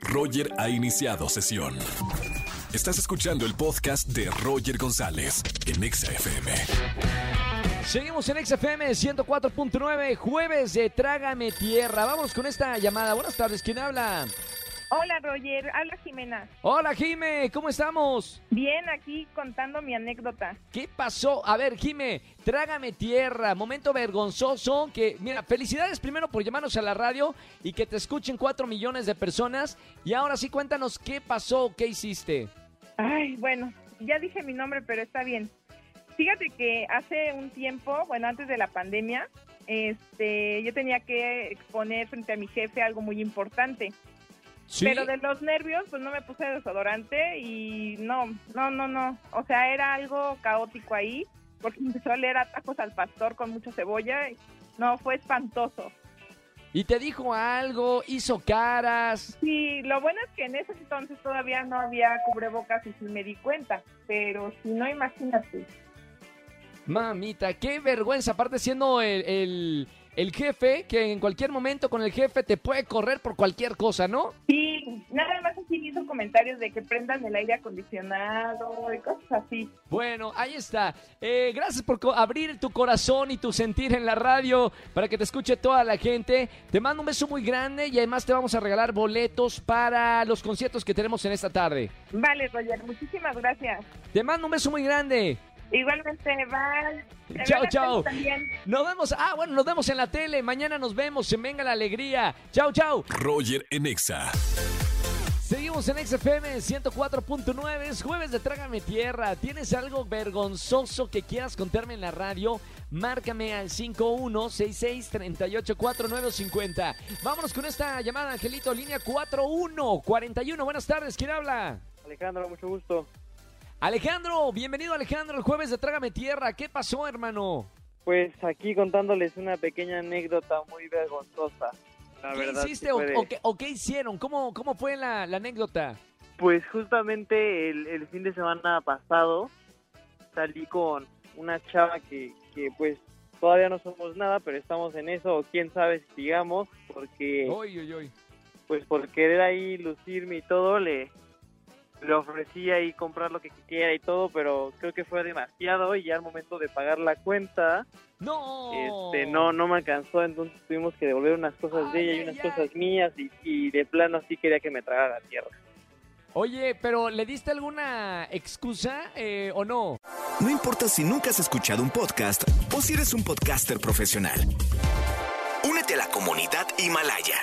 Roger ha iniciado sesión. Estás escuchando el podcast de Roger González en Exa FM. Seguimos en XFM 104.9, jueves de Trágame Tierra. Vamos con esta llamada. Buenas tardes, ¿quién habla? Hola Roger, habla Jimena. Hola Jime, ¿cómo estamos? Bien, aquí contando mi anécdota. ¿Qué pasó? A ver, Jime, trágame tierra, momento vergonzoso que, mira, felicidades primero por llamarnos a la radio y que te escuchen cuatro millones de personas. Y ahora sí, cuéntanos qué pasó, qué hiciste. Ay, bueno, ya dije mi nombre, pero está bien. Fíjate que hace un tiempo, bueno, antes de la pandemia, este, yo tenía que exponer frente a mi jefe algo muy importante. ¿Sí? Pero de los nervios, pues no me puse desodorante y no, no, no, no. O sea, era algo caótico ahí, porque empezó a leer atajos al pastor con mucha cebolla. y No, fue espantoso. Y te dijo algo, hizo caras. Sí, lo bueno es que en ese entonces todavía no había cubrebocas y sí me di cuenta. Pero si no, imagínate. Mamita, qué vergüenza, aparte siendo el, el, el jefe, que en cualquier momento con el jefe te puede correr por cualquier cosa, ¿no? Sí, nada más así hizo comentarios de que prendan el aire acondicionado y cosas así. Bueno, ahí está. Eh, gracias por abrir tu corazón y tu sentir en la radio para que te escuche toda la gente. Te mando un beso muy grande y además te vamos a regalar boletos para los conciertos que tenemos en esta tarde. Vale, Roger, muchísimas gracias. Te mando un beso muy grande. Igualmente, bye. Chao, chao. Nos vemos. Ah, bueno, nos vemos en la tele. Mañana nos vemos. En Venga la Alegría. Chao, chao. Roger en Exa. Seguimos en XFM 104.9, es jueves de Trágame Tierra. ¿Tienes algo vergonzoso que quieras contarme en la radio? Márcame al 5166-384950. Vámonos con esta llamada, Angelito, línea 4141. Buenas tardes, ¿quién habla? Alejandro, mucho gusto. Alejandro, bienvenido Alejandro, el jueves de Trágame Tierra. ¿Qué pasó, hermano? Pues aquí contándoles una pequeña anécdota muy vergonzosa. La ¿Qué verdad. hiciste sí o, qué, o qué hicieron? ¿Cómo, cómo fue la, la anécdota? Pues justamente el, el fin de semana pasado salí con una chava que, que pues todavía no somos nada, pero estamos en eso, o quién sabe si sigamos, porque Uy, uy, uy. pues por querer ahí lucirme y todo, le, le ofrecí ahí comprar lo que quisiera y todo, pero creo que fue demasiado y ya al momento de pagar la cuenta, No. este no no me alcanzó entonces tuvimos que devolver unas cosas de ella y unas ay. cosas mías y, y de plano así quería que me tragara la tierra Oye, pero ¿le diste alguna excusa eh, o no? No importa si nunca has escuchado un podcast o si eres un podcaster profesional. Únete a la comunidad Himalaya.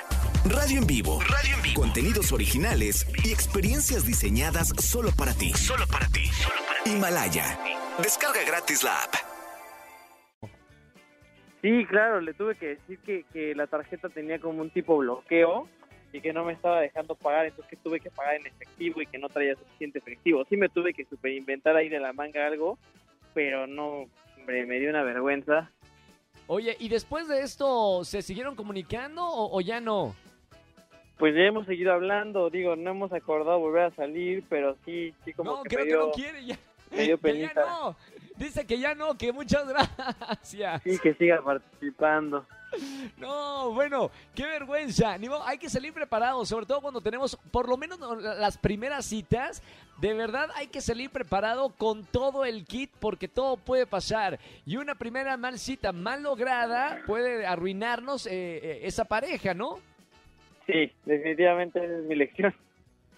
Radio en vivo. Radio en vivo. Contenidos originales y experiencias diseñadas solo para ti. Solo para ti. Himalaya. Descarga gratis la app. sí claro le tuve que decir que, que la tarjeta tenía como un tipo bloqueo y que no me estaba dejando pagar entonces que tuve que pagar en efectivo y que no traía suficiente efectivo sí me tuve que superinventar ahí de la manga algo pero no hombre me dio una vergüenza Oye, ¿y después de esto se siguieron comunicando o, o ya no? Pues ya hemos seguido hablando digo no hemos acordado volver a salir pero sí sí como no, que creo me que no quiere ya. me dio Que ya penita. no. Dice que ya no, que muchas gracias. sí que siga participando No, bueno, qué vergüenza. Ni modo, hay que salir preparados, sobre todo cuando tenemos por lo menos las primeras citas. De verdad hay que salir preparado con todo el kit porque todo puede pasar. Y una primera mal cita mal lograda puede arruinarnos eh, eh, esa pareja, ¿no? Sí, definitivamente es mi lección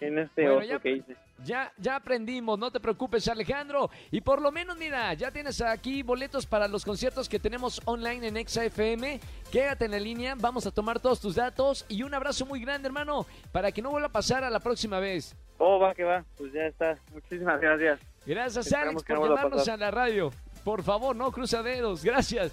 en este Bueno, oso ya- que hice. Ya, ya aprendimos, no te preocupes Alejandro. Y por lo menos, mira, ya tienes aquí boletos para los conciertos que tenemos online en ExaFM. Quédate en la línea, vamos a tomar todos tus datos y un abrazo muy grande, hermano, para que no vuelva a pasar a la próxima vez. Oh, va que va, pues ya está. Muchísimas gracias. Gracias, Esperamos Alex, no por a llamarnos pasar. a la radio. Por favor, no cruza dedos. Gracias.